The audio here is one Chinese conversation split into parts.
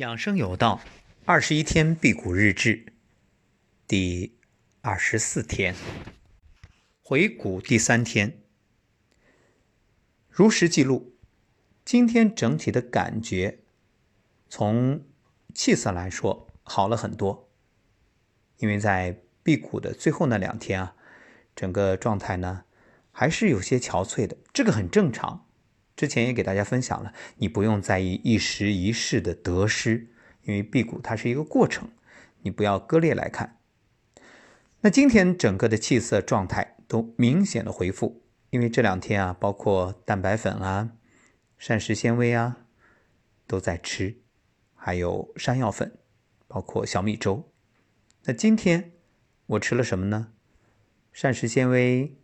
养生有道，二十一天辟谷日志，第二十四天，回谷第三天。如实记录，今天整体的感觉，从气色来说好了很多。因为在辟谷的最后那两天啊，整个状态呢还是有些憔悴的，这个很正常。之前也给大家分享了，你不用在意一时一事的得失，因为辟谷它是一个过程，你不要割裂来看。那今天整个的气色状态都明显的恢复，因为这两天啊，包括蛋白粉啊、膳食纤维啊都在吃，还有山药粉，包括小米粥。那今天我吃了什么呢？膳食纤维、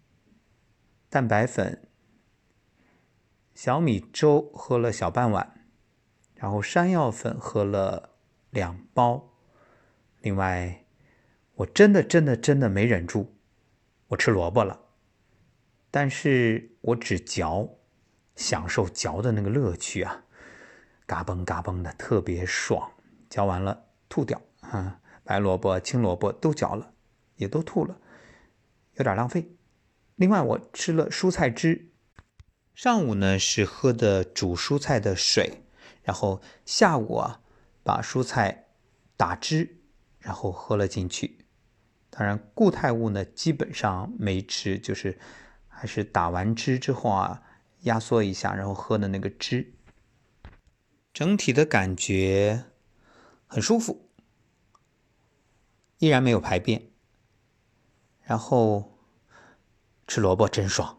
蛋白粉。小米粥喝了小半碗，然后山药粉喝了两包。另外，我真的真的真的没忍住，我吃萝卜了。但是我只嚼，享受嚼的那个乐趣啊，嘎嘣嘎嘣的，特别爽。嚼完了吐掉啊，白萝卜、青萝卜都嚼了，也都吐了，有点浪费。另外，我吃了蔬菜汁。上午呢是喝的煮蔬菜的水，然后下午啊把蔬菜打汁，然后喝了进去。当然固态物呢基本上没吃，就是还是打完汁之后啊压缩一下，然后喝的那个汁。整体的感觉很舒服，依然没有排便。然后吃萝卜真爽。